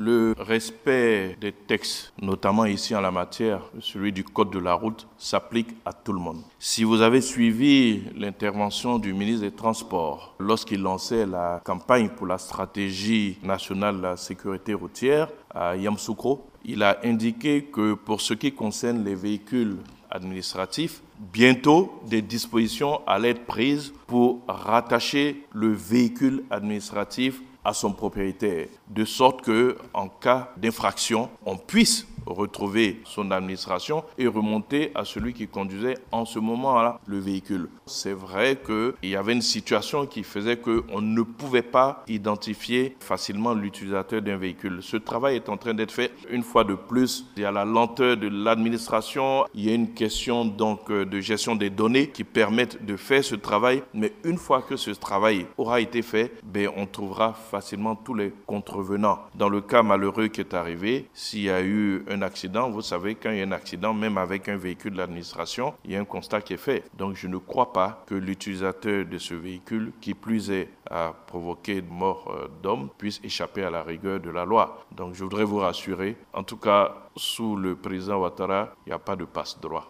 Le respect des textes, notamment ici en la matière, celui du Code de la route, s'applique à tout le monde. Si vous avez suivi l'intervention du ministre des Transports lorsqu'il lançait la campagne pour la stratégie nationale de la sécurité routière à Yamsoukro, il a indiqué que pour ce qui concerne les véhicules administratifs, bientôt des dispositions allaient être prises pour rattacher le véhicule administratif à son propriétaire, de sorte que en cas d'infraction, on puisse retrouver son administration et remonter à celui qui conduisait en ce moment-là le véhicule. C'est vrai qu'il y avait une situation qui faisait qu'on ne pouvait pas identifier facilement l'utilisateur d'un véhicule. Ce travail est en train d'être fait une fois de plus. Il y a la lenteur de l'administration, il y a une question donc euh, de gestion des données qui permettent de faire ce travail, mais une fois que ce travail aura été fait, ben, on trouvera facilement tous les contrevenants. Dans le cas malheureux qui est arrivé, s'il y a eu un accident, vous savez, quand il y a un accident, même avec un véhicule de l'administration, il y a un constat qui est fait. Donc je ne crois pas que l'utilisateur de ce véhicule, qui plus est à provoquer mort euh, d'homme, puisse échapper à la rigueur de la loi. Donc je voudrais vous rassurer, en tout cas, sous le président Ouattara, il n'y a pas de passe-droit.